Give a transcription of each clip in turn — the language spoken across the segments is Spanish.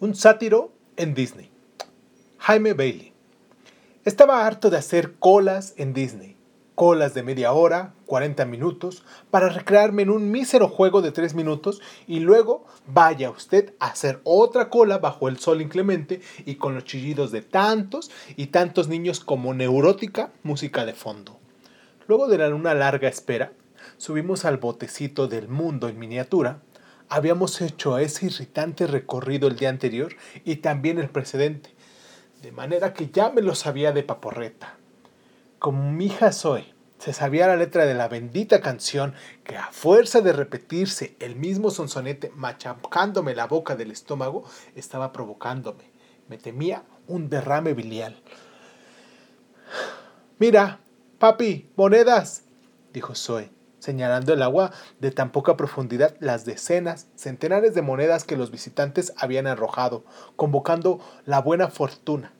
Un sátiro en Disney. Jaime Bailey. Estaba harto de hacer colas en Disney. Colas de media hora, 40 minutos, para recrearme en un mísero juego de 3 minutos y luego vaya usted a hacer otra cola bajo el sol inclemente y con los chillidos de tantos y tantos niños como neurótica música de fondo. Luego de una larga espera, subimos al botecito del mundo en miniatura habíamos hecho ese irritante recorrido el día anterior y también el precedente, de manera que ya me lo sabía de paporreta. Como mi hija Zoe se sabía la letra de la bendita canción que a fuerza de repetirse el mismo sonsonete machacándome la boca del estómago estaba provocándome. Me temía un derrame biliar. Mira, papi, monedas, dijo Zoe señalando el agua de tan poca profundidad las decenas, centenares de monedas que los visitantes habían arrojado, convocando la buena fortuna.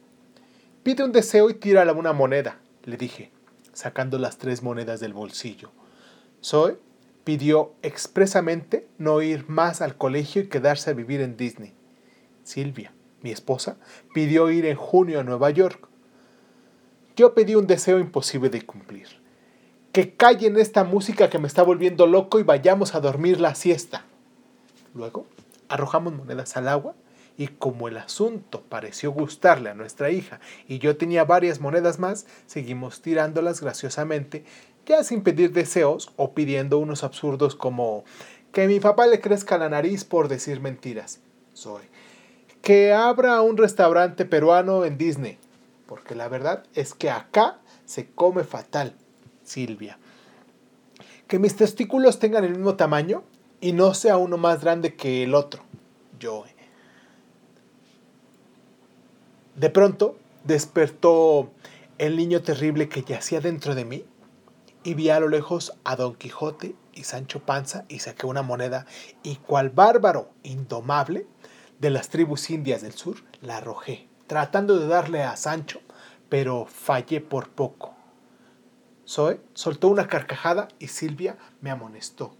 Pide un deseo y tírala una moneda, le dije, sacando las tres monedas del bolsillo. Zoe pidió expresamente no ir más al colegio y quedarse a vivir en Disney. Silvia, mi esposa, pidió ir en junio a Nueva York. Yo pedí un deseo imposible de cumplir que callen esta música que me está volviendo loco y vayamos a dormir la siesta. Luego arrojamos monedas al agua y como el asunto pareció gustarle a nuestra hija y yo tenía varias monedas más, seguimos tirándolas graciosamente, ya sin pedir deseos o pidiendo unos absurdos como que mi papá le crezca la nariz por decir mentiras. Soy. Que abra un restaurante peruano en Disney, porque la verdad es que acá se come fatal Silvia. Que mis testículos tengan el mismo tamaño y no sea uno más grande que el otro. Yo. De pronto despertó el niño terrible que yacía dentro de mí y vi a lo lejos a Don Quijote y Sancho Panza y saqué una moneda y cual bárbaro indomable de las tribus indias del sur la arrojé, tratando de darle a Sancho, pero fallé por poco. Zoe soltó una carcajada y Silvia me amonestó.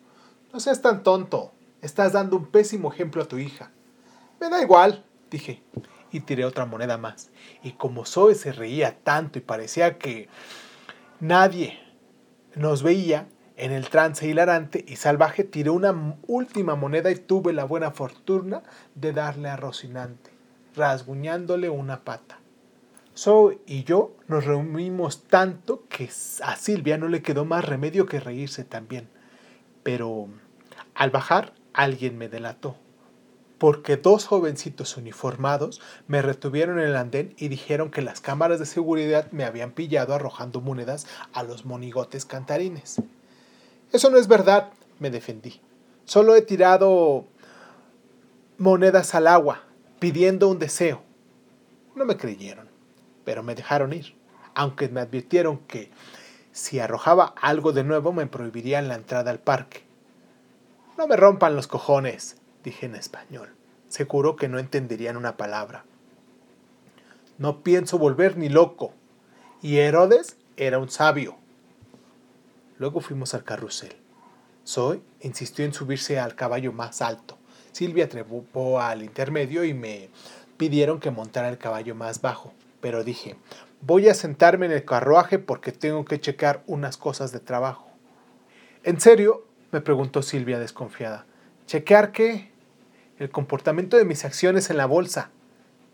No seas tan tonto. Estás dando un pésimo ejemplo a tu hija. Me da igual, dije, y tiré otra moneda más. Y como Zoe se reía tanto y parecía que nadie nos veía, en el trance hilarante y salvaje tiré una última moneda y tuve la buena fortuna de darle a Rocinante, rasguñándole una pata. Zoe y yo nos reunimos tanto que a Silvia no le quedó más remedio que reírse también. Pero al bajar alguien me delató, porque dos jovencitos uniformados me retuvieron en el andén y dijeron que las cámaras de seguridad me habían pillado arrojando monedas a los monigotes cantarines. Eso no es verdad, me defendí. Solo he tirado monedas al agua, pidiendo un deseo. No me creyeron pero me dejaron ir, aunque me advirtieron que si arrojaba algo de nuevo me prohibirían la entrada al parque. No me rompan los cojones, dije en español. Seguro que no entenderían una palabra. No pienso volver ni loco. Y Herodes era un sabio. Luego fuimos al carrusel. Zoe insistió en subirse al caballo más alto. Silvia trepó al intermedio y me pidieron que montara el caballo más bajo pero dije, voy a sentarme en el carruaje porque tengo que checar unas cosas de trabajo. ¿En serio? me preguntó Silvia desconfiada. ¿Chequear qué? El comportamiento de mis acciones en la bolsa,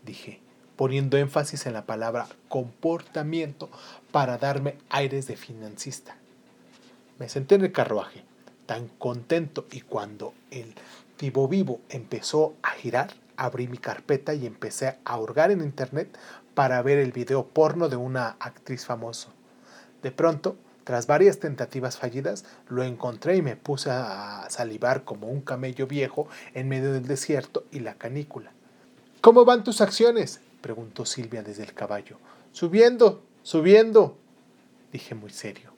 dije, poniendo énfasis en la palabra comportamiento para darme aires de financista. Me senté en el carruaje, tan contento, y cuando el tibo vivo empezó a girar, abrí mi carpeta y empecé a hurgar en internet para ver el video porno de una actriz famosa. De pronto, tras varias tentativas fallidas, lo encontré y me puse a salivar como un camello viejo en medio del desierto y la canícula. ¿Cómo van tus acciones? preguntó Silvia desde el caballo. Subiendo, subiendo, dije muy serio.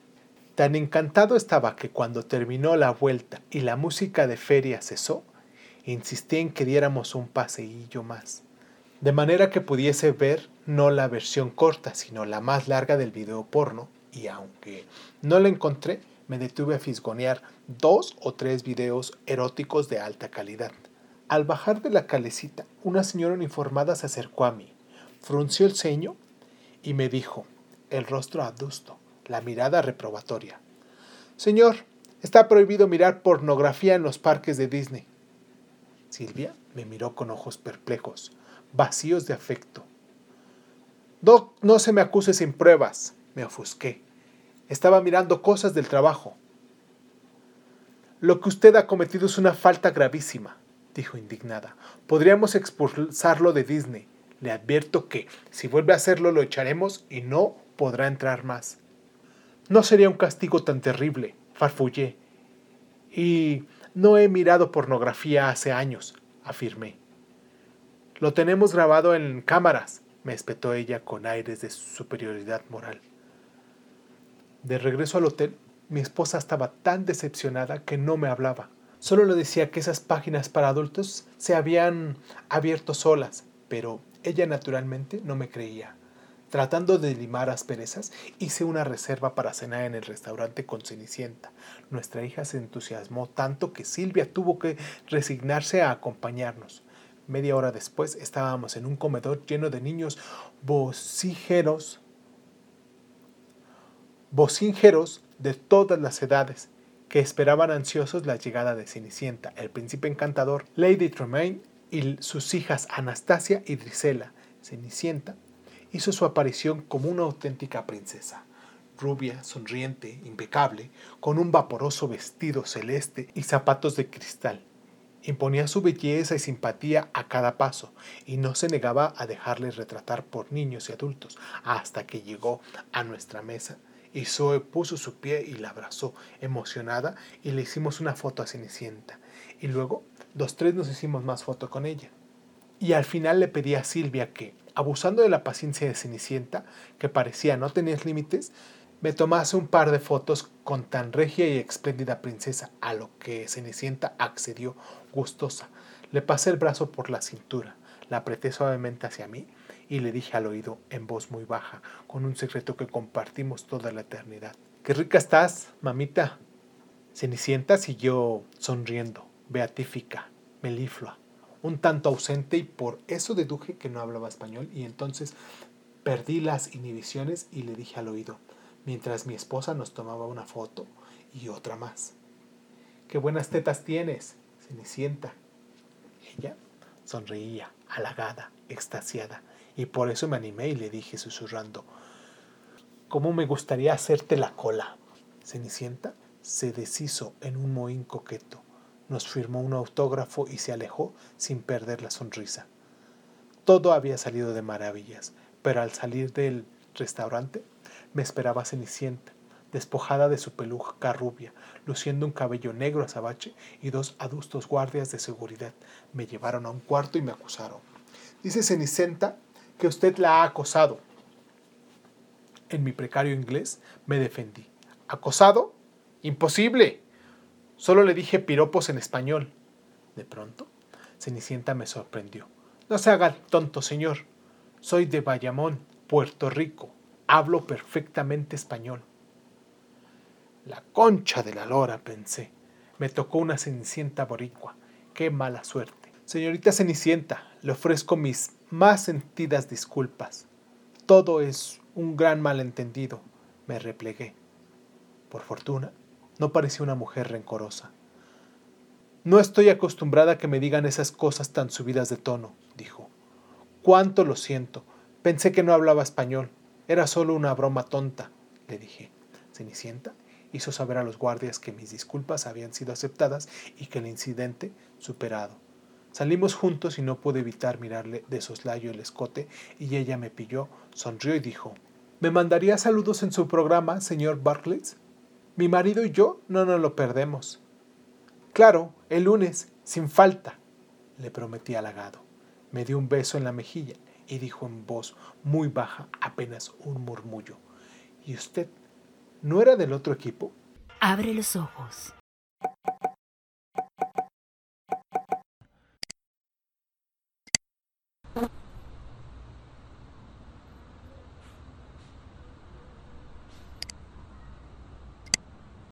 Tan encantado estaba que cuando terminó la vuelta y la música de feria cesó, insistí en que diéramos un paseillo más de manera que pudiese ver no la versión corta, sino la más larga del video porno, y aunque no la encontré, me detuve a fisgonear dos o tres videos eróticos de alta calidad. Al bajar de la calecita, una señora uniformada se acercó a mí, frunció el ceño y me dijo, el rostro adusto, la mirada reprobatoria. Señor, está prohibido mirar pornografía en los parques de Disney. Silvia me miró con ojos perplejos, vacíos de afecto. No, no se me acuse sin pruebas, me ofusqué. Estaba mirando cosas del trabajo. Lo que usted ha cometido es una falta gravísima, dijo indignada. Podríamos expulsarlo de Disney. Le advierto que, si vuelve a hacerlo, lo echaremos y no podrá entrar más. No sería un castigo tan terrible, farfullé. Y no he mirado pornografía hace años, afirmé. Lo tenemos grabado en cámaras, me espetó ella con aires de superioridad moral. De regreso al hotel, mi esposa estaba tan decepcionada que no me hablaba. Solo le decía que esas páginas para adultos se habían abierto solas, pero ella naturalmente no me creía. Tratando de limar asperezas, hice una reserva para cenar en el restaurante con Cenicienta. Nuestra hija se entusiasmó tanto que Silvia tuvo que resignarse a acompañarnos. Media hora después estábamos en un comedor lleno de niños vocígeros, vocíngeros de todas las edades, que esperaban ansiosos la llegada de Cenicienta, el príncipe encantador, Lady Tremaine y sus hijas Anastasia y Drisela. Cenicienta hizo su aparición como una auténtica princesa, rubia, sonriente, impecable, con un vaporoso vestido celeste y zapatos de cristal. Imponía su belleza y simpatía a cada paso, y no se negaba a dejarle retratar por niños y adultos, hasta que llegó a nuestra mesa y Zoe puso su pie y la abrazó, emocionada, y le hicimos una foto a Cenicienta. Y luego, los tres nos hicimos más fotos con ella. Y al final le pedí a Silvia que, abusando de la paciencia de Cenicienta, que parecía no tener límites, me tomase un par de fotos con tan regia y espléndida princesa, a lo que Cenicienta accedió gustosa. Le pasé el brazo por la cintura, la apreté suavemente hacia mí y le dije al oído en voz muy baja, con un secreto que compartimos toda la eternidad. ¡Qué rica estás, mamita! Cenicienta siguió sonriendo, beatífica, meliflua, un tanto ausente y por eso deduje que no hablaba español y entonces perdí las inhibiciones y le dije al oído, mientras mi esposa nos tomaba una foto y otra más. ¡Qué buenas tetas tienes, Cenicienta! Ella sonreía, halagada, extasiada, y por eso me animé y le dije susurrando, ¿cómo me gustaría hacerte la cola? Cenicienta se deshizo en un mohín coqueto, nos firmó un autógrafo y se alejó sin perder la sonrisa. Todo había salido de maravillas, pero al salir del restaurante me esperaba Cenicienta, despojada de su peluca rubia, luciendo un cabello negro azabache y dos adustos guardias de seguridad. Me llevaron a un cuarto y me acusaron. Dice Cenicienta que usted la ha acosado. En mi precario inglés me defendí. ¿Acosado? Imposible. Solo le dije piropos en español. De pronto, Cenicienta me sorprendió. No se haga tonto, señor. Soy de Bayamón, Puerto Rico. Hablo perfectamente español. La concha de la lora, pensé. Me tocó una Cenicienta boricua. Qué mala suerte. Señorita Cenicienta, le ofrezco mis más sentidas disculpas. Todo es un gran malentendido, me replegué. Por fortuna, no parecía una mujer rencorosa. No estoy acostumbrada a que me digan esas cosas tan subidas de tono, dijo. Cuánto lo siento. Pensé que no hablaba español. Era solo una broma tonta, le dije. Cenicienta hizo saber a los guardias que mis disculpas habían sido aceptadas y que el incidente superado. Salimos juntos y no pude evitar mirarle de soslayo el escote y ella me pilló, sonrió y dijo, ¿Me mandaría saludos en su programa, señor Barclays? Mi marido y yo no nos lo perdemos. Claro, el lunes, sin falta, le prometí halagado. Me dio un beso en la mejilla y dijo en voz muy baja, apenas un murmullo. ¿Y usted no era del otro equipo? Abre los ojos.